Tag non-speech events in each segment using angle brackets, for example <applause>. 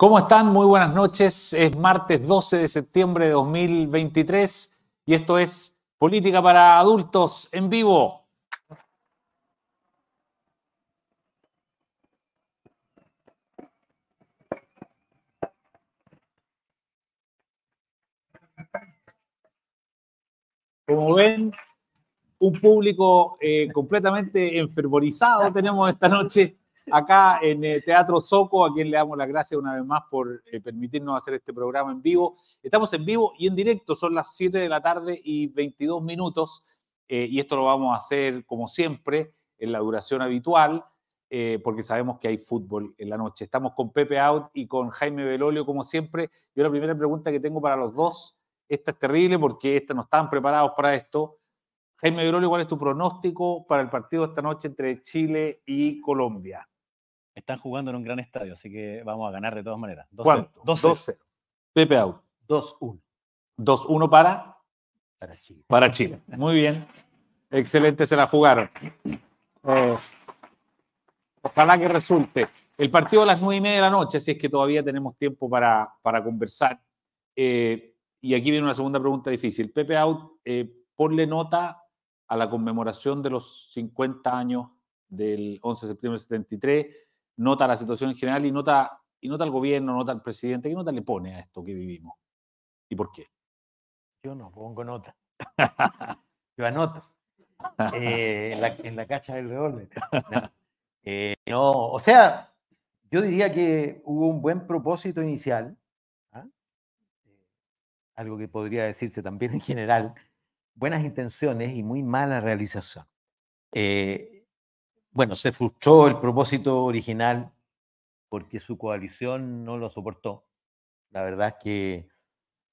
¿Cómo están? Muy buenas noches. Es martes 12 de septiembre de 2023 y esto es Política para Adultos en vivo. Como ven, un público eh, completamente enfervorizado tenemos esta noche acá en eh, Teatro Soco, a quien le damos las gracias una vez más por eh, permitirnos hacer este programa en vivo. Estamos en vivo y en directo, son las 7 de la tarde y 22 minutos, eh, y esto lo vamos a hacer como siempre, en la duración habitual, porque sabemos que hay fútbol en la noche. Estamos con Pepe Out y con Jaime Belolio, como siempre. Yo la primera pregunta que tengo para los dos, esta es terrible porque esta no estaban preparados para esto. Jaime Belolio, ¿cuál es tu pronóstico para el partido esta noche entre Chile y Colombia? Están jugando en un gran estadio, así que vamos a ganar de todas maneras. 2-0. Pepe out. 2-1. 2-1 para. Para Chile. Para Chile. Muy bien. Excelente, se la jugaron. Eh, ojalá que resulte. El partido a las nueve y media de la noche, si es que todavía tenemos tiempo para, para conversar. Eh, y aquí viene una segunda pregunta difícil. Pepe Out, eh, ponle nota a la conmemoración de los 50 años del 11 de septiembre del 73 nota la situación en general y nota, y nota al gobierno, nota al presidente. ¿Qué nota le pone a esto que vivimos? ¿Y por qué? Yo no pongo nota. Yo anoto. Eh, en, la, cacha del revólver. Eh, o sea, yo diría que hubo un buen propósito inicial, ¿ah? eh, algo que podría decirse también en general, buenas intenciones y muy mala realización bueno, se frustró el propósito original porque su coalición no lo soportó. La verdad es que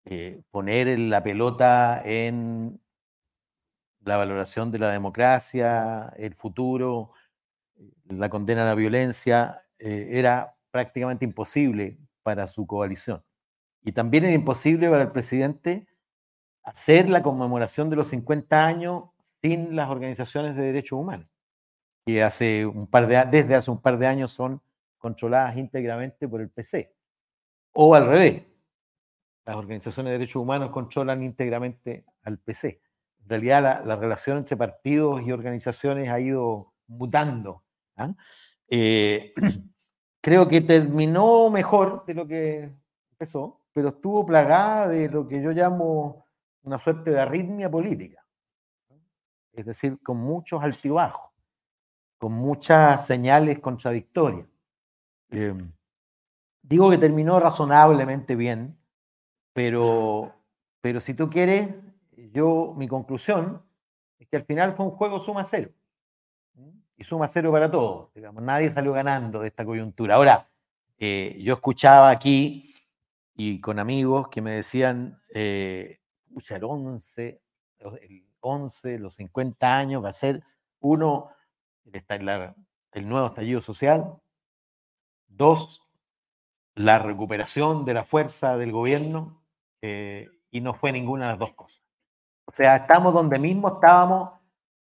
eh, poner la pelota en la valoración de la democracia, el futuro, la condena a la violencia, eh, era prácticamente imposible para su coalición. Y también era imposible para el presidente hacer la conmemoración de los 50 años sin las organizaciones de derechos humanos que hace un par de, desde hace un par de años son controladas íntegramente por el PC. O al revés, las organizaciones de derechos humanos controlan íntegramente al PC. En realidad la, relación entre partidos y organizaciones ha ido mutando. ¿ah? Eh, <clears throat> creo que terminó mejor de lo que empezó, pero estuvo plagada de lo que yo llamo una suerte de arritmia política. Es decir, con muchos altibajos con muchas señales contradictorias. Em, digo que terminó razonablemente bien, pero, pero si tú quieres, yo, mi conclusión es que al final fue un juego suma cero. Y suma cero para todos. Digamos, nadie salió ganando de esta coyuntura. Ahora, eh, yo escuchaba aquí y con amigos que me decían, eh, el 11, el 11, los 50 años va a ser uno el, el nuevo estallido social. Dos, la recuperación de la fuerza del gobierno. Eh, y no fue ninguna de las dos cosas. O sea, estamos donde mismo estábamos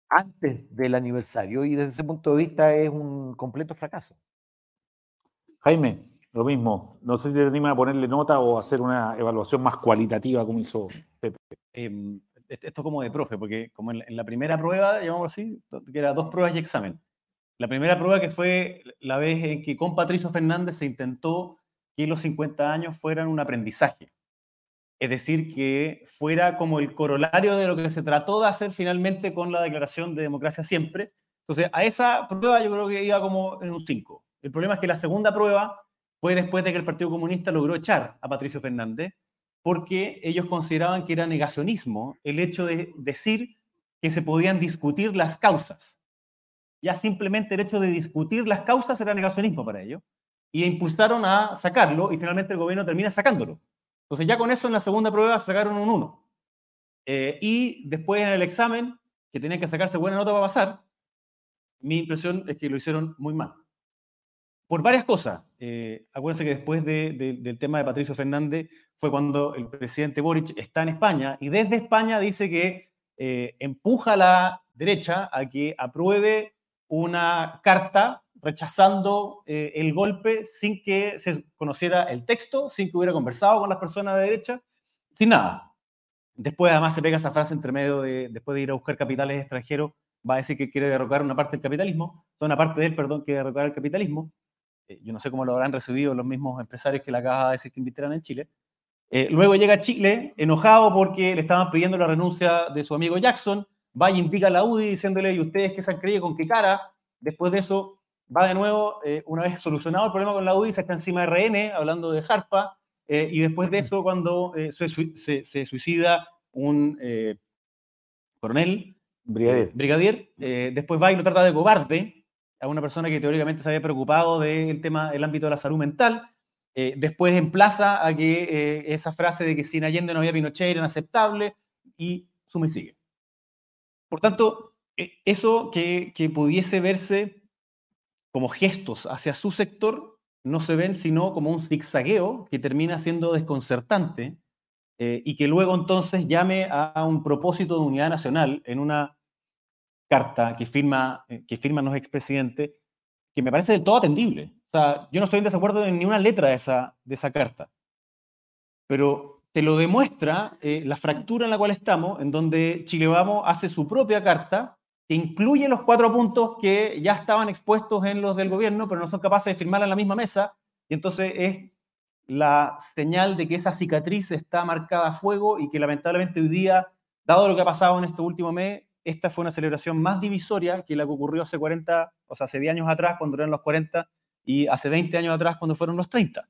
antes del aniversario y desde ese punto de vista es un completo fracaso. Jaime, lo mismo. No sé si te anima a ponerle nota o hacer una evaluación más cualitativa como hizo Pepe. Em, esto como de profe, porque como en la, primera prueba, llamamos así, que era dos pruebas y examen. La primera prueba que fue la vez en que con Patricio Fernández se intentó que los 50 años fueran un aprendizaje. Es decir, que fuera como el corolario de lo que se trató de hacer finalmente con la declaración de democracia siempre. Entonces, a esa prueba yo creo que iba como en un 5. El problema es que la segunda prueba fue después de que el Partido Comunista logró echar a Patricio Fernández porque ellos consideraban que era negacionismo el hecho de decir que se podían discutir las causas. Ya simplemente el hecho de discutir las causas era negacionismo para ellos. Y impulsaron a sacarlo y finalmente el gobierno termina sacándolo. Entonces ya con eso en la segunda prueba sacaron un 1. Eh, y después en el examen, que tenían que sacarse buena nota para pasar, mi impresión es que lo hicieron muy mal por varias cosas. Eh, acuérdense que después del tema de Patricio Fernández fue cuando el presidente Boric está en España y desde España dice que eh, empuja a la derecha a que apruebe una carta rechazando eh, el golpe sin que se conociera el texto, sin que hubiera conversado con las personas de derecha, sin nada. Después además se pega esa frase entre medio de, después de ir a buscar capitales extranjeros, va a decir que quiere derrocar una parte del capitalismo, una parte de él, perdón, quiere derrocar el capitalismo. Eh, yo no sé cómo lo habrán recibido los mismos empresarios que le acaba de decir que invitaran en Chile. Eh, luego llega a Chile enojado porque le estaban pidiendo la renuncia de su amigo Jackson, va y indica a la UDI diciéndole, ¿y ustedes qué se han creído con qué cara? Después de eso, va de nuevo, eh, una vez solucionado el problema con la UDI, se está encima de RN, hablando de Harpa, eh, y después de eso, cuando eh, se, se, suicida un coronel, brigadier, brigadier después va y lo trata de cobarde a una persona que teóricamente se había preocupado del tema, el ámbito de la salud mental, después emplaza a que esa frase de que sin Allende no había Pinochet era inaceptable, y suma y sigue. Por tanto, eso que, que pudiese verse como gestos hacia su sector no se ven sino como un zigzagueo que termina siendo desconcertante eh, y que luego entonces llame a un propósito de unidad nacional en una carta que firma, eh, que firman los expresidentes, que me parece del todo atendible. O sea, yo no estoy en desacuerdo en ni una letra de esa, de esa carta, pero te lo demuestra eh, la fractura en la cual estamos, en donde Chile Vamos hace su propia carta que incluye los cuatro puntos que ya estaban expuestos en los del gobierno, pero no son capaces de firmar en la misma mesa, y entonces es la señal de que esa cicatriz está marcada a fuego y que lamentablemente hoy día, dado lo que ha pasado en este último mes, esta fue una celebración más divisoria que la que ocurrió hace 40, o sea, hace 10 años atrás, cuando eran los 40, y hace 20 años atrás, cuando fueron los 30.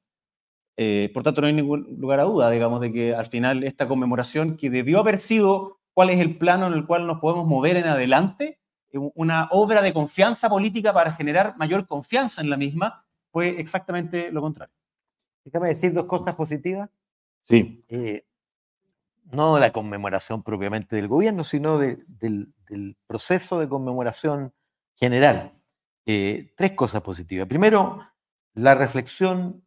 Eh, por tanto, no hay ningún lugar a duda, digamos, de que al final esta conmemoración, que debió haber sido cuál es el plano en el cual nos podemos mover en adelante, eh, una obra de confianza política para generar mayor confianza en la misma, fue exactamente lo contrario. Déjame decir dos cosas positivas. Sí. Eh, no la conmemoración propiamente del gobierno, sino del, proceso de conmemoración general. Eh, tres cosas positivas. Primero, la reflexión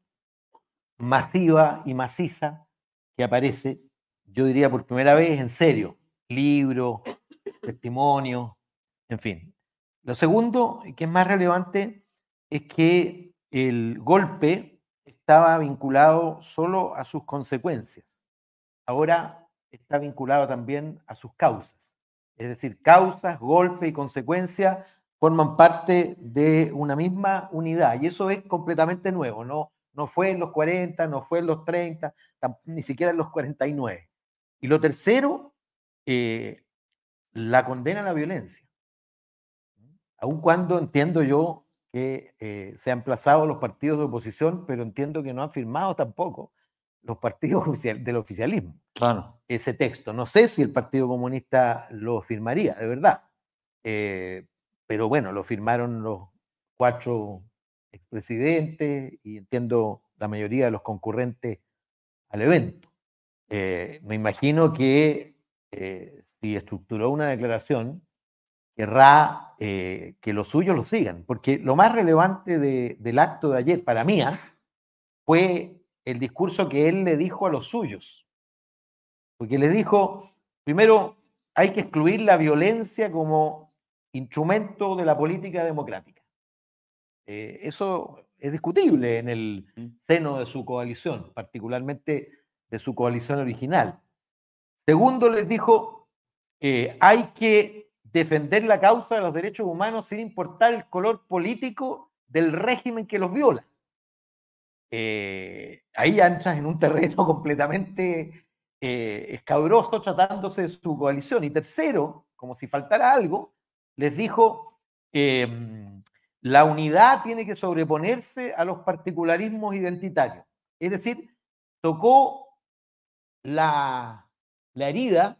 masiva y maciza que aparece, yo diría por primera vez en serio, libros, testimonios, en fin. Lo segundo, que es más relevante, es que el golpe estaba vinculado solo a sus consecuencias. Ahora está vinculado también a sus causas. Es decir, causas, golpe y consecuencia forman parte de una misma unidad. Y eso es completamente nuevo. No, no fue en los 40, no fue en los 30, ni siquiera en los 49. Y lo tercero eh, la condena a la violencia. Aun cuando entiendo yo que eh, se han emplazado los partidos de oposición, pero entiendo que no han firmado tampoco los partidos <laughs> del oficialismo. Claro. Ese texto. No sé si el Partido Comunista lo firmaría, de verdad. Eh, pero bueno, lo firmaron los cuatro expresidentes y entiendo la mayoría de los concurrentes al evento. me imagino que eh, si estructuró una declaración, querrá eh, que los suyos lo sigan, porque lo más relevante del acto de ayer para mí ¿ah? fue el discurso que él le dijo a los suyos, porque le dijo, primero, hay que excluir la violencia como instrumento de la política democrática. Eh, eso es discutible en el seno de su coalición, particularmente de su coalición original. Segundo, les dijo, eh, hay que defender la causa de los derechos humanos sin importar el color político del régimen que los viola. Eh, ahí entras en un terreno <laughs> completamente eh, escabroso tratándose de su coalición. Y tercero, como si faltara algo, les dijo, em, la unidad tiene que sobreponerse a los particularismos identitarios. Es decir, tocó la la herida,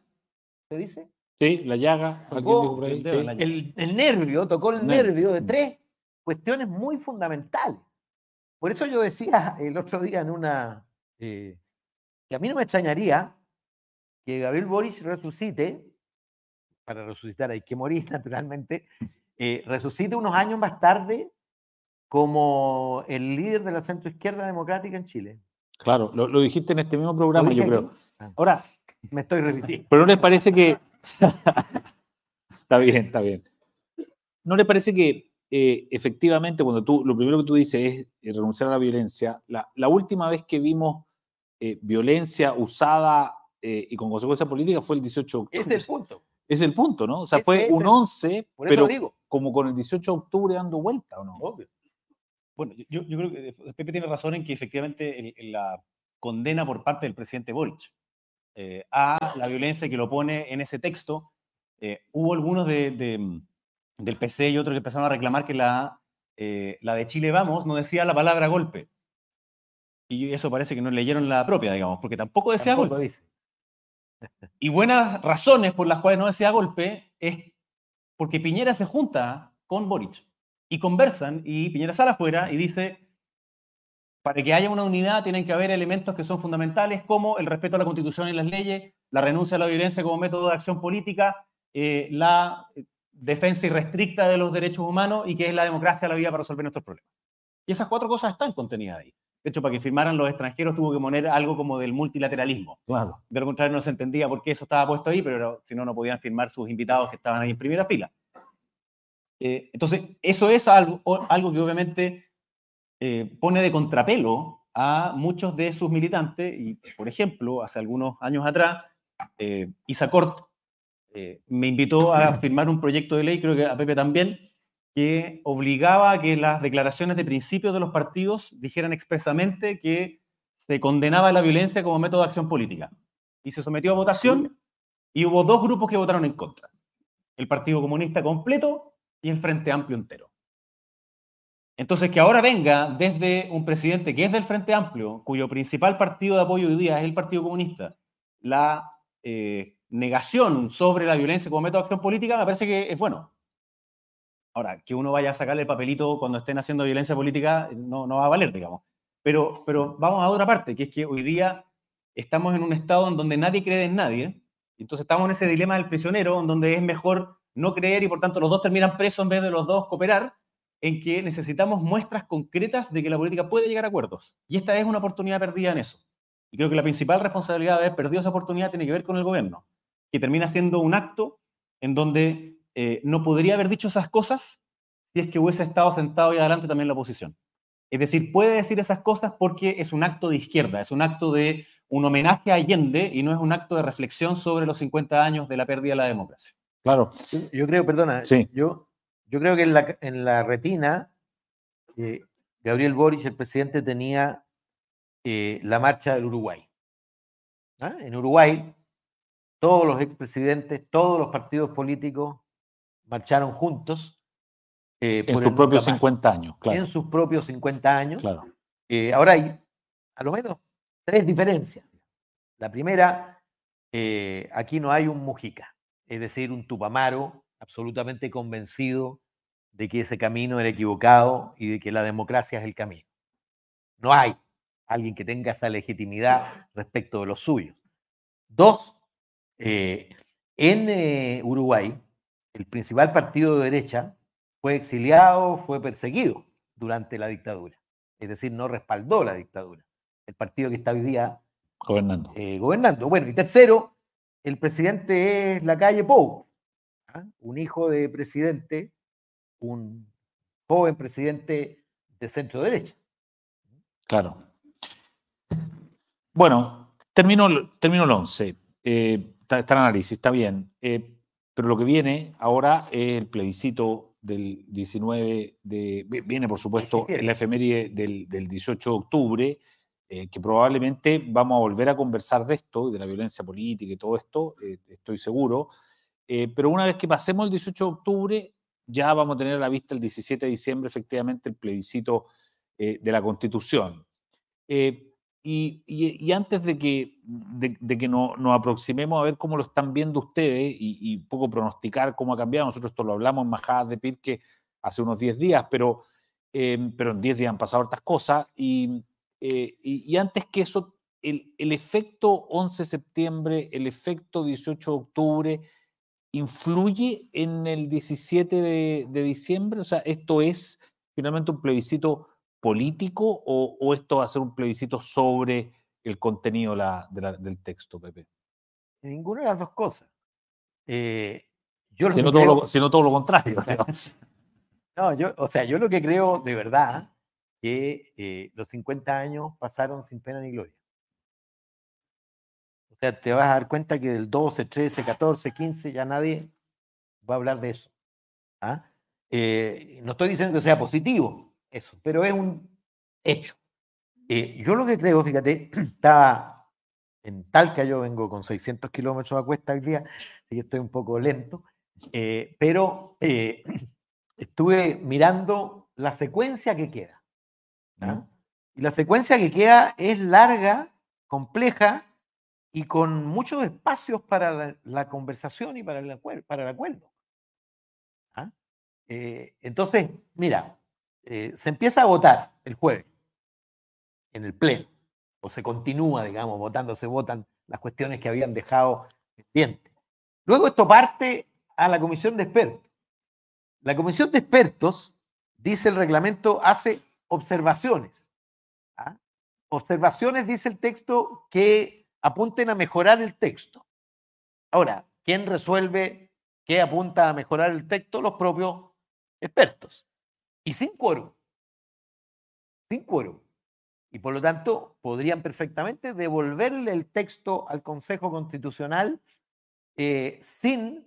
¿se dice? Sí, la llaga. el, nervio, tocó el nervio de tres cuestiones muy fundamentales. Por eso yo decía <laughs> el otro día en una, eh, que a mí no me extrañaría que Gabriel Boris resucite, para resucitar hay que morir <laughs> naturalmente, eh, resucite unos años más tarde como el líder de la centroizquierda democrática en Chile. Claro, lo, dijiste en este mismo programa, yo creo. Ah. Ahora, me estoy repitiendo. Pero ¿no les parece que... <laughs> está bien, está bien. ¿No les parece que eh, efectivamente, cuando tú, lo primero que tú dices es renunciar a la violencia, la, la última vez que vimos eh, violencia usada eh, y con consecuencias políticas fue el 18 de octubre. Es el punto. Es el punto, ¿no? O sea, fue es un el- 11, Por eso pero digo. como con el 18 de octubre dando vuelta, ¿o no? Obvio. Bueno, yo, yo creo que eh, Pepe tiene razón en que efectivamente el- el- la condena por parte del presidente Boric eh, a la violencia que lo pone en ese texto, eh, hubo algunos de, de, mm, del PC y otros que empezaron a reclamar que la, eh, la de Chile Vamos no decía la palabra golpe. Y eso parece que no leyeron la propia, digamos, porque tampoco decía Tampoco golpe. dice. Y buenas razones por las cuales no decía golpe es porque Piñera se junta con Boric y conversan y Piñera sale afuera y dice, para que haya una unidad tienen que haber elementos que son fundamentales como el respeto a la constitución y las leyes, la renuncia a la violencia como método de acción política, eh, la defensa irrestricta de los derechos humanos y que es la democracia la vía para resolver nuestros problemas. Y esas cuatro cosas están contenidas ahí. De hecho, para que firmaran los extranjeros tuvo que poner algo como del multilateralismo. Claro. De lo contrario, no se entendía por qué eso estaba puesto ahí, pero si no, no podían firmar sus invitados que estaban ahí en primera fila. Eh, entonces, eso es algo, algo que obviamente eh, pone de contrapelo a muchos de sus militantes. Y, por ejemplo, hace algunos años atrás, eh, Isa Cort eh, me invitó a firmar un proyecto de ley, creo que a Pepe también, que obligaba a que las declaraciones de principios de los partidos dijeran expresamente que se condenaba la violencia como método de acción política. Y se sometió a votación y hubo dos grupos que votaron en contra. El Partido Comunista completo y el Frente Amplio entero. Entonces, que ahora venga desde un presidente que es del Frente Amplio, cuyo principal partido de apoyo hoy día es el Partido Comunista, la eh, negación sobre la violencia como método de acción política, me parece que es bueno. Ahora, que uno vaya a sacarle el papelito cuando estén haciendo violencia política no, no va a valer, digamos. Pero, pero vamos a otra parte, que es que hoy día estamos en un estado en donde nadie cree en nadie, entonces estamos en ese dilema del prisionero, en donde es mejor no creer y por tanto los dos terminan presos en vez de los dos cooperar, en que necesitamos muestras concretas de que la política puede llegar a acuerdos. Y esta es una oportunidad perdida en eso. Y creo que la principal responsabilidad de haber perdido esa oportunidad tiene que ver con el gobierno, que termina siendo un acto en donde eh, no podría haber dicho esas cosas si es que hubiese estado sentado y adelante también la oposición. Es decir, puede decir esas cosas porque es un acto de izquierda, es un acto de un homenaje a Allende y no es un acto de reflexión sobre los 50 años de la pérdida de la democracia. Claro. Yo, creo, perdona, Sí. yo, yo creo que en la, en la retina, eh, Gabriel Boric, el presidente, tenía eh, la marcha del Uruguay. ¿Ah? En Uruguay, todos los expresidentes, todos los partidos políticos marcharon juntos. eh, En sus propios nunca más. 50 años, claro. En sus propios 50 años. claro. Eh, ahora hay a lo menos tres diferencias. La primera, eh, aquí no hay un Mujica, es decir, un Tupamaro absolutamente convencido de que ese camino era equivocado y de que la democracia es el camino. No hay alguien que tenga esa legitimidad respecto de los suyos. Dos, eh, en eh, Uruguay, el principal partido de derecha fue exiliado, fue perseguido durante la dictadura es decir, no respaldó la dictadura. El partido que está hoy día Gobernando. eh, gobernando. Bueno, y tercero, el presidente es la calle Pou, ¿ah? un hijo de presidente, un joven presidente de centro derecha. Claro. Bueno, terminó, el- terminó el 11. Eh, está, está el análisis, está bien. Eh, pero lo que viene ahora es el plebiscito del 19 de... vi- Viene, por supuesto, 17. en la efeméride del, del 18 de octubre, eh, que probablemente vamos a volver a conversar de esto, de la violencia política y todo esto, eh, estoy seguro. Pero una vez que pasemos el 18 de octubre, ya vamos a tener a la vista el 17 de diciembre, efectivamente, el plebiscito de la Constitución. Eh, y, antes de que, de, que no- nos aproximemos a ver cómo lo están viendo ustedes y, y poco pronosticar cómo ha cambiado, nosotros esto lo hablamos en Majadas de Pirque hace unos 10 días, pero, eh, pero en 10 días han pasado hartas cosas. Y, eh, y, antes que eso, el, el efecto 11 de septiembre, el efecto 18 de octubre, ¿influye en el 17 de, de diciembre? O sea, ¿esto es finalmente un plebiscito político o, o esto va a ser un plebiscito sobre el contenido la- de la- del texto, Pepe? Ninguna de las dos cosas. Eh, yo Si no, todo lo, si no todo lo contrario. No, yo, o sea, yo lo que creo de verdad que eh, los 50 años pasaron sin pena ni gloria. O sea, te vas a dar cuenta que del 12, 13, 14, 15 ya nadie va a hablar de eso. ¿ah? Eh, no estoy diciendo que sea positivo eso, pero es un hecho. Eh, yo lo que creo, fíjate, <clears throat> está en Talca, yo vengo con 600 kilómetros a cuesta al día, así que estoy un poco lento, eh, pero <clears throat> estuve mirando la secuencia que queda. Y la secuencia que queda es larga, compleja y con muchos espacios para la, conversación y para el, para el acuerdo. ¿ah? Eh, entonces, mira, eh, se empieza a votar el jueves en el Pleno, o se continúa, digamos, votando, se votan las cuestiones que habían dejado pendientes. Luego esto parte a la comisión de expertos. La comisión de expertos, dice el reglamento, hace observaciones. ¿ah? Observaciones, dice el texto, que apunten a mejorar el texto. Ahora, ¿quién resuelve qué apunta a mejorar el texto? Los propios expertos. Y sin quórum. Sin quórum. Y por lo tanto, podrían perfectamente devolverle el texto al Consejo Constitucional eh, sin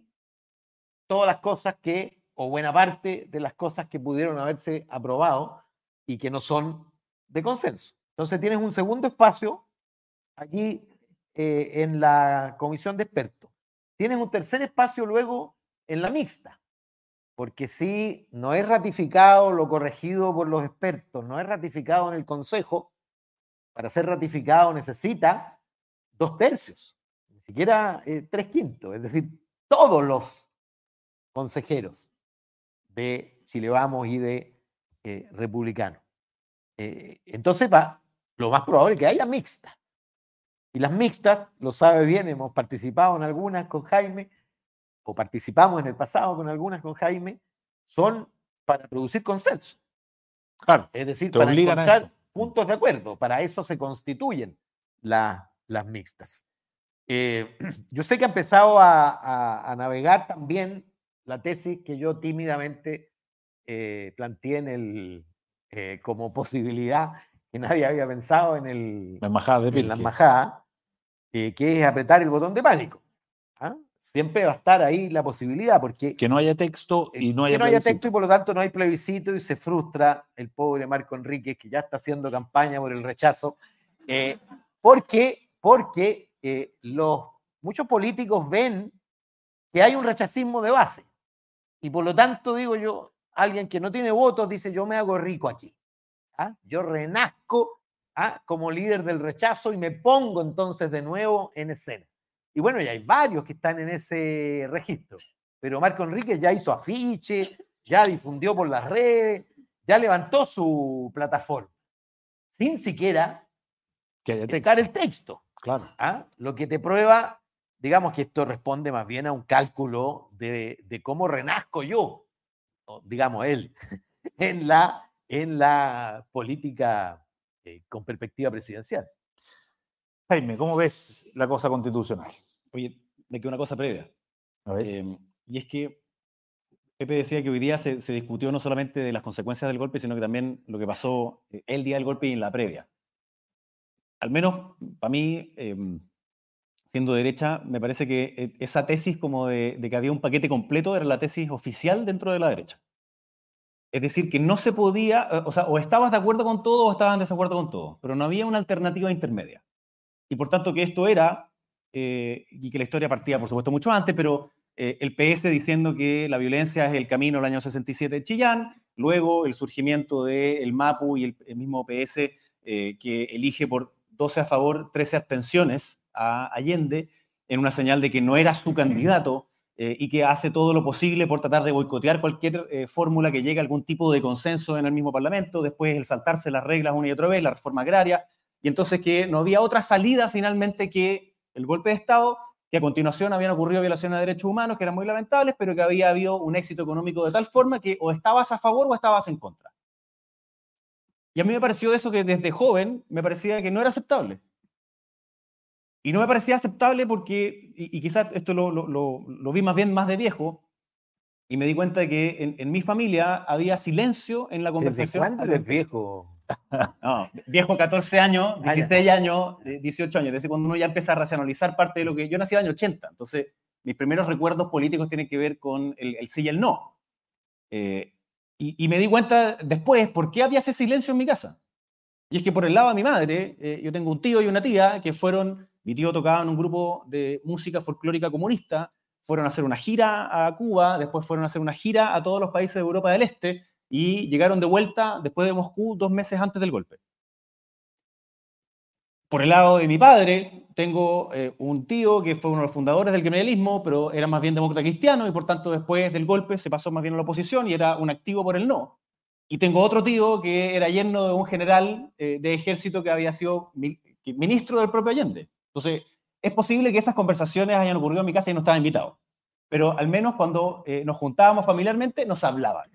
todas las cosas que, o buena parte de las cosas que pudieron haberse aprobado y que no son de consenso. Entonces tienes un segundo espacio allí eh, en la comisión de expertos. Tienes un tercer espacio luego en la mixta, porque si no es ratificado lo corregido por los expertos, no es ratificado en el Consejo, para ser ratificado necesita dos tercios, ni siquiera eh, tres quintos, es decir, todos los consejeros de Chile Vamos y de eh, Republicano. Eh, entonces va, lo más probable es que haya mixta. Y las mixtas, lo sabe bien, hemos participado en algunas con Jaime, o participamos en el pasado con algunas con Jaime, son para producir consenso. Claro. Es decir, para encontrar puntos de acuerdo. Para eso se constituyen las mixtas. Eh, <clears throat> yo sé que ha empezado a, navegar también la tesis que yo tímidamente eh, planteé en el, eh, como posibilidad que nadie había pensado en, el, la embajada, de en la embajada que es apretar el botón de pánico. Siempre va a estar ahí la posibilidad, porque... Que no haya texto y no haya Que no haya texto y por lo tanto no hay plebiscito y se frustra el pobre Marco Enríquez, que ya está haciendo campaña por el rechazo, eh, porque, porque los, muchos políticos ven que hay un rechazismo de base. Y por lo tanto, digo yo, alguien que no tiene votos dice, yo me hago rico aquí. ¿ah? Yo renazco ¿ah? como líder del rechazo y me pongo entonces de nuevo en escena. Y bueno, ya hay varios que están en ese registro. Pero Marco Enrique ya hizo afiche, ya difundió por las redes, ya levantó su plataforma, sin siquiera que el texto. Claro. ¿ah? Lo que te prueba, digamos que esto responde más bien a un cálculo de, de cómo renazco yo digamos él, <laughs> en la, en la política eh, con perspectiva presidencial. Jaime, ¿cómo ves la cosa constitucional? Oye, me queda una cosa previa. Em, y es que Pepe decía que hoy día se, discutió no solamente de las consecuencias del golpe, sino que también lo que pasó eh, el día del golpe y en la previa. Al menos para mí, em, siendo derecha, me parece que eh, esa tesis como de, que había un paquete completo era la tesis oficial dentro de la derecha. Es decir, que no se podía, eh, o sea, o estabas de acuerdo con todo o estabas en desacuerdo con todo, pero no había una alternativa intermedia. Y por tanto que esto era, eh, y que la historia partía, por supuesto, mucho antes, pero el PS diciendo que la violencia es el camino del año 67 de Chillán, luego el surgimiento del MAPU y el, el mismo PS que elige por 12 a favor, 13 abstenciones a Allende en una señal de que no era su candidato <laughs> eh, y que hace todo lo posible por tratar de boicotear cualquier eh, fórmula que llegue a algún tipo de consenso en el mismo Parlamento, después el saltarse las reglas una y otra vez, la reforma agraria, y entonces que no había otra salida finalmente que el golpe de Estado, que a continuación habían ocurrido violaciones de derechos humanos que eran muy lamentables, pero que había habido un éxito económico de tal forma que o estabas a favor o estabas en contra. Y a mí me pareció eso que desde joven me parecía que no era aceptable. Y no me parecía aceptable porque, y, quizás esto lo, vi más bien más de viejo, y me di cuenta de que en, en mi familia había silencio en la ¿Desde conversación. cuándo al eres viejo? <laughs> No, viejo 14 años, Ah, ya. 16 años, eh, 18 años. Es decir, cuando uno ya empieza a racionalizar parte de lo que... Yo nací en el año 80, entonces mis primeros recuerdos políticos tienen que ver con el, el sí y el no. Eh, y, y me di cuenta después por qué había ese silencio en mi casa. Y es que por el lado de mi madre, eh, yo tengo un tío y una tía que fueron, mi tío tocaba en un grupo de música folclórica comunista, fueron a hacer una gira a Cuba, después fueron a hacer una gira a todos los países de Europa del Este y llegaron de vuelta después de Moscú dos meses antes del golpe. Por el lado de mi padre, tengo eh, un tío que fue uno de los fundadores del gremialismo, pero era más bien demócrata cristiano y por tanto después del golpe se pasó más bien a la oposición y era un activo por el no. Y tengo otro tío que era yerno de un general eh, de ejército que había sido mi- ministro del propio Allende. Entonces, es posible que esas conversaciones hayan ocurrido en mi casa y no estaba invitado. Pero al menos cuando eh, nos juntábamos familiarmente, nos hablaban.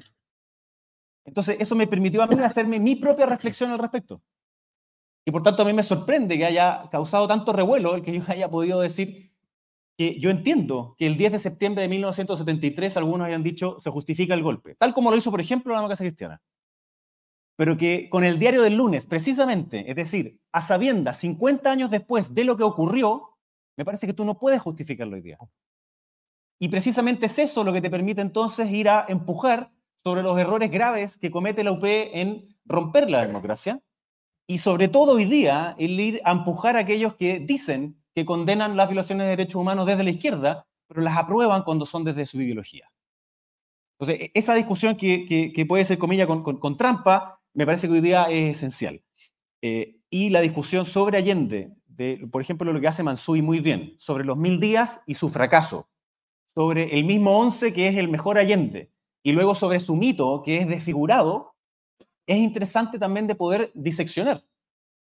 Entonces, eso me permitió a mí hacerme mi propia reflexión al respecto. Y por tanto, a mí me sorprende que haya causado tanto revuelo el que yo haya podido decir que yo entiendo que el 10 de septiembre de 1973 algunos hayan dicho se justifica el golpe, tal como lo hizo, por ejemplo, la democracia cristiana. Pero que con el diario del lunes, precisamente, es decir, a sabiendas 50 años después de lo que ocurrió, me parece que tú no puedes justificarlo hoy día. Y precisamente es eso lo que te permite entonces ir a empujar sobre los errores graves que comete la UP en romper la democracia y sobre todo hoy día el ir a empujar a aquellos que dicen que condenan las violaciones de derechos humanos desde la izquierda, pero las aprueban cuando son desde su ideología. Entonces, e- esa discusión que, que- que puede ser, comilla, con, con- con trampa, me parece que hoy día es esencial. Eh, y la discusión sobre Allende, de, por ejemplo, lo que hace Mansui muy bien, sobre los mil días y su fracaso, sobre el mismo once que es el mejor Allende, y luego sobre su mito que es desfigurado, es interesante también de poder diseccionar,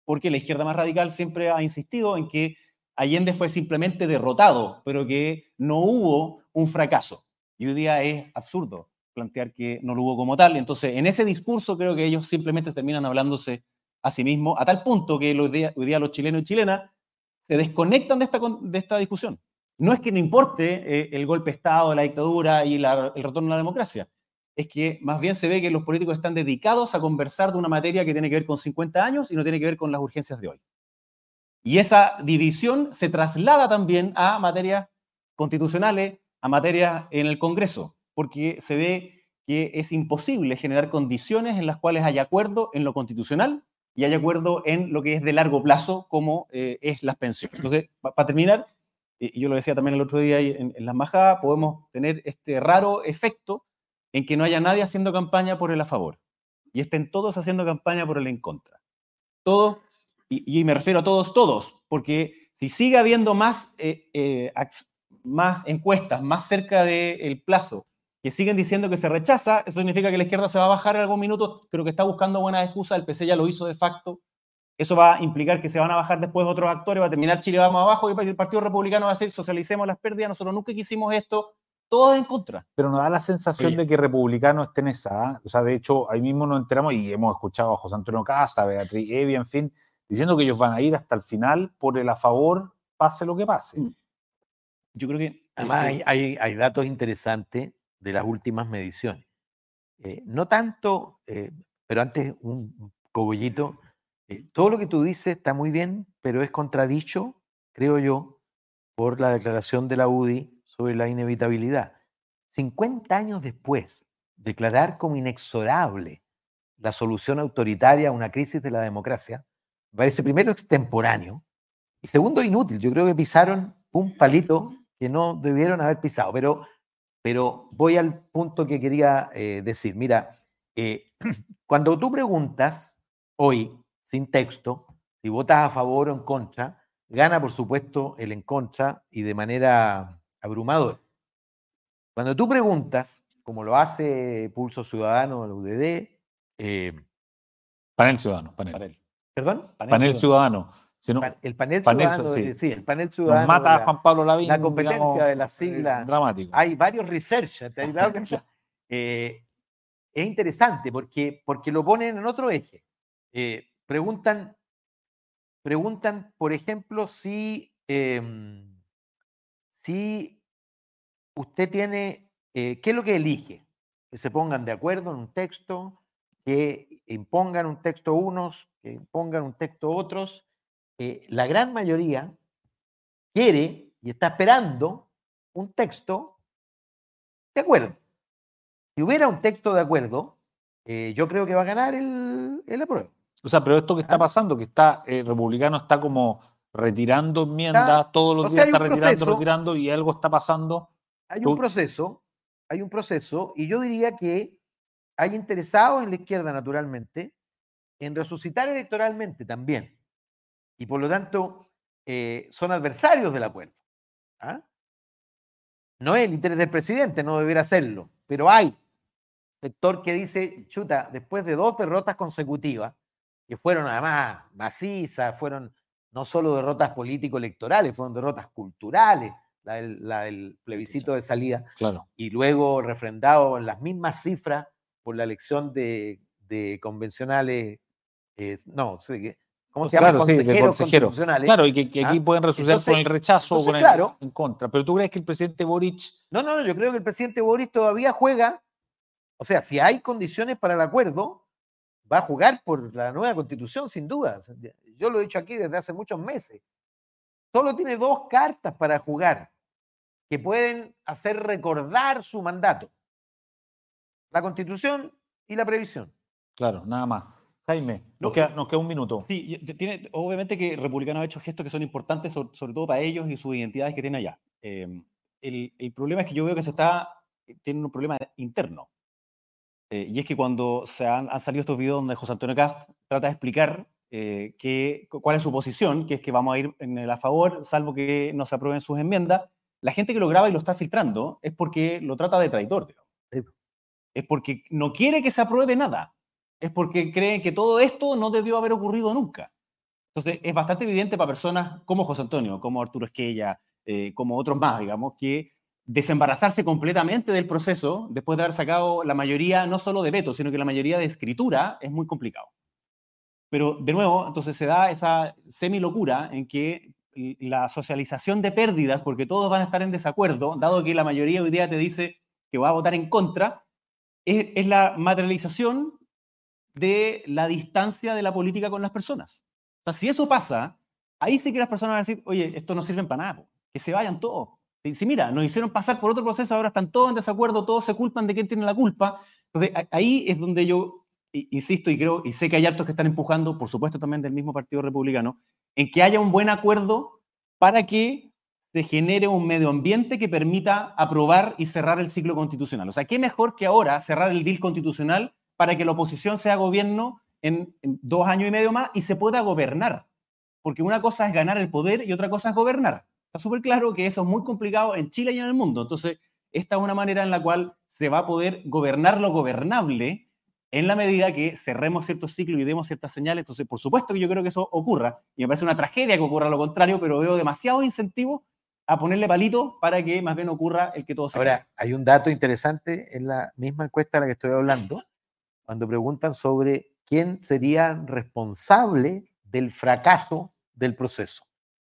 porque la izquierda más radical siempre ha insistido en que Allende fue simplemente derrotado, pero que no hubo un fracaso. Y hoy día es absurdo plantear que no lo hubo como tal. Entonces, en ese discurso creo que ellos simplemente terminan hablándose a sí mismos, a tal punto que hoy día, los chilenos y chilenas se desconectan de esta, de esta discusión. No es que no importe eh, el golpe de Estado, la dictadura y el retorno a la democracia, es que más bien se ve que los políticos están dedicados a conversar de una materia que tiene que ver con 50 años y no tiene que ver con las urgencias de hoy. Y esa división se traslada también a materias constitucionales, a materias en el Congreso, porque se ve que es imposible generar condiciones en las cuales haya acuerdo en lo constitucional y haya acuerdo en lo que es de largo plazo, como eh, es las pensiones. Entonces, para terminar, y yo lo decía también el otro día en, en la embajada, podemos tener este raro efecto en que no haya nadie haciendo campaña por el a favor y estén todos haciendo campaña por el en contra. Todos, y, me refiero a todos, todos, porque si sigue habiendo más, eh, eh, más encuestas más cerca del plazo que siguen diciendo que se rechaza, eso significa que la izquierda se va a bajar en algún minuto, creo que está buscando buenas excusas, el PC ya lo hizo de facto, eso va a implicar que se van a bajar después otros actores, va a terminar Chile vamos abajo y el Partido Republicano va a decir socialicemos las pérdidas, nosotros nunca quisimos esto, todos en contra. Pero nos da la sensación Oye. de que republicanos estén esa. ¿ah? O sea, de hecho, ahí mismo nos enteramos y hemos escuchado a José Antonio Casa, a Beatriz Evi, en fin, diciendo que ellos van a ir hasta el final por el a favor, pase lo que pase. Mm. Yo creo que... Además, hay, hay- hay datos interesantes de las últimas mediciones. Eh, no tanto, eh, pero antes un un cogollito. Eh, todo lo que tú dices está muy bien, pero es contradicho, creo yo, por la declaración de la UDI sobre la inevitabilidad. 50 años después, declarar como inexorable la solución autoritaria a una crisis de la democracia, parece primero extemporáneo y segundo inútil. Yo creo que pisaron un palito que no debieron haber pisado, pero, pero voy al punto que quería eh, decir. Mira, eh, <clears throat> cuando tú preguntas hoy, sin texto, si votas a favor o en contra, gana por supuesto el en contra y de manera abrumadora. Cuando tú preguntas, como lo hace Pulso Ciudadano, el UDD, eh, Panel ciudadano, panel. Panel. perdón, Panel, ciudadano. Si no, Pa- el panel panel, ciudadano, sí. sí, el panel nos ciudadano. mata la- a Juan Pablo Lavín. la competencia digamos, de las eh, siglas. Dramático. hay varios researchers. <laughs> Eh, es interesante porque, porque lo ponen en otro eje. Eh, preguntan, preguntan, por ejemplo, si, em, si usted tiene eh, ¿qué es lo que elige? Que se pongan de acuerdo en un texto, que impongan un texto unos, que impongan un texto otros. Eh, la gran mayoría quiere y está esperando un texto de acuerdo. Si hubiera un texto de acuerdo, eh, yo creo que va a ganar el, el apruebo. O sea, pero esto que está pasando, que está, el republicano está como retirando enmiendas, todos los o días está retirando, proceso. retirando, y algo está pasando. Hay un proceso, hay un proceso, y yo diría que hay interesados en la izquierda, naturalmente, en resucitar electoralmente también. Y por lo tanto, eh, son adversarios del acuerdo. ¿ah? No es el interés del presidente, no debería hacerlo, pero hay sector que dice, chuta, después de dos derrotas consecutivas, que fueron además macizas, fueron no solo derrotas político-electorales, fueron derrotas culturales, la del, la del plebiscito de salida, Claro. y luego refrendado en las mismas cifras por la elección de, de convencionales, eh, no, ¿cómo se llama? Claro, sí, de Consejeros consejero. constitucionales. Claro, y que, que aquí ¿ah? pueden resucitar con el Entonces- rechazo o con el claro. en contra. Pero tú crees que el presidente Boric No, no, no, yo creo que el presidente Boris todavía juega, o sea, si hay condiciones para el acuerdo, va a jugar por la nueva constitución, sin duda. Yo lo he dicho aquí desde hace muchos meses. Solo tiene dos cartas para jugar que pueden hacer recordar su mandato. La constitución y la previsión. Claro, nada más. Jaime, No, nos, queda, nos queda un minuto. Sí, tiene, obviamente que Republicano ha hecho gestos que son importantes, sobre, sobre todo para ellos y sus identidades que tienen allá. Eh, el, el problema es que yo veo que se está, tiene un problema interno. Eh, y es que cuando se han, han salido estos videos donde José Antonio Cast trata de explicar eh, que- cu- cuál es su posición, que es que vamos a ir en el a favor, salvo que no se aprueben sus enmiendas, la gente que lo graba y lo está filtrando es porque lo trata de traidor. Sí. Es porque no quiere que se apruebe nada. Es porque creen que todo esto no debió haber ocurrido nunca. Entonces, es bastante evidente para personas como José Antonio, como Arturo Esquella, eh, como otros más, digamos, que desembarazarse completamente del proceso, después de haber sacado la mayoría, no solo de veto, sino que la mayoría de escritura, es muy complicado. Pero, de nuevo, entonces se da esa semi-locura en que la socialización de pérdidas, porque todos van a estar en desacuerdo, dado que la mayoría hoy día te dice que va a votar en contra, es, la materialización de la distancia de la política con las personas. O si eso pasa, ahí sí que las personas van a decir, oye, esto no sirve para nada, que se vayan todos. Si mira, nos hicieron pasar por otro proceso, ahora están todos en desacuerdo, todos se culpan de quién tiene la culpa. Entonces, ahí es donde yo insisto y creo, y sé que hay hartos que están empujando, por supuesto también del mismo Partido Republicano, en que haya un buen acuerdo para que se genere un medio ambiente que permita aprobar y cerrar el ciclo constitucional. O sea, ¿qué mejor que ahora cerrar el deal constitucional para que la oposición sea gobierno en dos años y medio más y se pueda gobernar? Porque una cosa es ganar el poder y otra cosa es gobernar. Está súper claro que eso es muy complicado en Chile y en el mundo. Entonces, esta es una manera en la cual se va a poder gobernar lo gobernable en la medida que cerremos ciertos ciclos y demos ciertas señales. Entonces, por supuesto que yo creo que eso ocurra. Y me parece una tragedia que ocurra lo contrario, pero veo demasiado incentivo a ponerle palito para que más bien ocurra el que todo se Ahora, hay un dato interesante en la misma encuesta de la que estoy hablando, cuando preguntan sobre quién sería responsable del fracaso del proceso.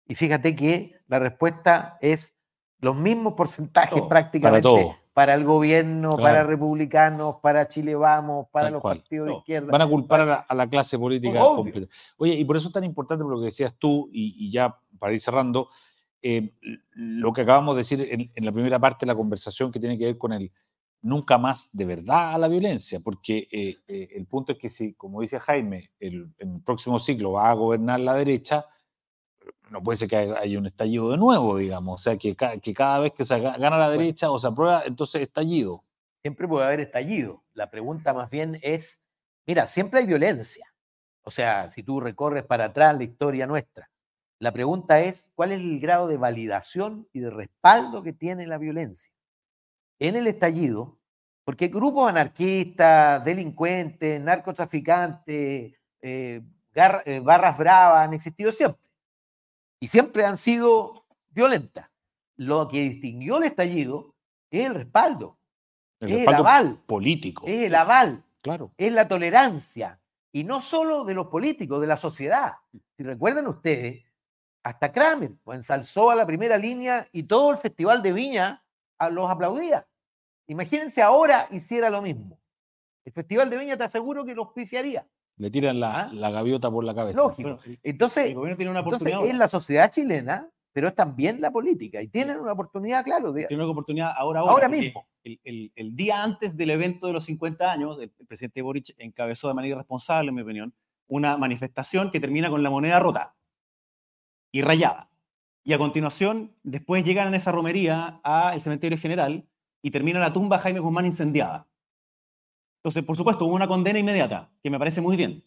Y fíjate que la respuesta es los mismos porcentajes Todo, prácticamente todo. para el gobierno, Claro. para republicanos, para Chile Vamos, para Tal los cual. partidos de Todo. izquierda. Van a culpar a la, a la clase política Obvio. completa. Oye, y por eso es tan importante por lo que decías tú, y, y ya para ir cerrando, eh, lo que acabamos de decir en, en la primera parte de la conversación que tiene que ver con el nunca más de verdad a la violencia, porque eh, eh, el punto es que si, como dice Jaime, el, en el próximo ciclo va a gobernar la derecha, no puede ser que haya un estallido de nuevo, digamos, o sea, que, ca- que cada vez que se ga- gana la derecha o se aprueba, entonces estallido. siempre puede haber estallido. La pregunta más bien es, mira, siempre hay violencia. O sea, si tú recorres para atrás la historia nuestra, la pregunta es, ¿cuál es el grado de validación y de respaldo que tiene la violencia? En el estallido, porque grupos anarquistas, delincuentes, narcotraficantes, eh, eh, barras bravas han existido siempre. Y siempre han sido violentas. Lo que distinguió el estallido es el respaldo, El es el respaldo aval, político. es el aval, Claro. es la tolerancia. Y no solo de los políticos, de la sociedad. Si recuerdan ustedes, hasta Kramer pues, ensalzó a la primera línea y todo el Festival de Viña a los aplaudía. Imagínense ahora hiciera lo mismo. El Festival de Viña te aseguro que los pifiaría. Le tiran la, ¿Ah? la gaviota por la cabeza. Lógico. Bueno, Entonces, el gobierno tiene una entonces oportunidad. es la sociedad chilena, pero es también la política. Y tienen una oportunidad, claro, de, tiene una oportunidad ahora, Ahora porque mismo. El, el- el día antes del evento de los 50 años, el, el presidente Boric encabezó de manera irresponsable, en mi opinión, una manifestación que termina con la moneda rota y rayada. Y a continuación, después llegan a esa romería al cementerio general y termina la tumba Jaime Guzmán incendiada. Entonces, por supuesto, hubo una condena inmediata, que me parece muy bien.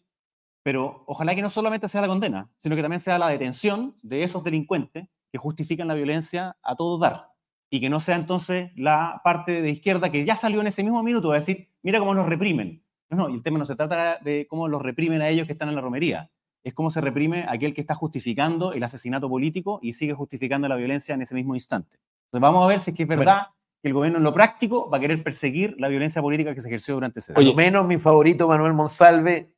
Pero ojalá que no solamente sea la condena, sino que también sea la detención de esos delincuentes que justifican la violencia a todo dar. Y que no sea entonces la parte de izquierda que ya salió en ese mismo minuto a decir, mira cómo nos reprimen. No, no, y el tema no se trata de cómo los reprimen a ellos que están en la romería. Es cómo se reprime a aquel que está justificando el asesinato político y sigue justificando la violencia en ese mismo instante. Entonces vamos a ver si es que es verdad que el gobierno en lo práctico va a querer perseguir la violencia política que se ejerció durante ese lo menos mi favorito, Manuel Monsalve,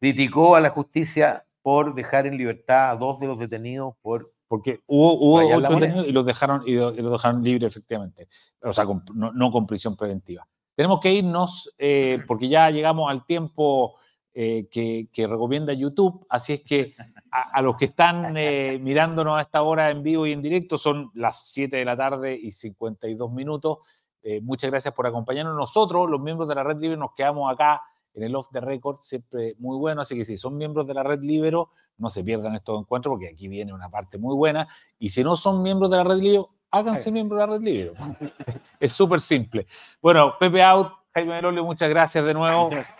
criticó a la justicia por dejar en libertad a dos de los detenidos por Porque hubo, hubo otros detenidos y los dejaron, y lo- y los dejaron libre, efectivamente. O sea, con- no, no con prisión preventiva. Tenemos que irnos eh, porque ya llegamos al tiempo eh, que, que recomienda YouTube. Así es que a, a los que están eh, mirándonos a esta hora en vivo y en directo, son las 7 de la tarde y 52 minutos. Eh, muchas gracias por acompañarnos. Nosotros, los miembros de la Red Libre, nos quedamos acá en el Off the Record, siempre muy bueno. Así que si son miembros de la Red Libero, no se pierdan estos encuentros porque aquí viene una parte muy buena. Y si no son miembros de la Red Libero, háganse miembros de la Red Libero. <laughs> es súper simple. Bueno, Pepe Out, Jaime Melolio, muchas gracias de nuevo. Gracias.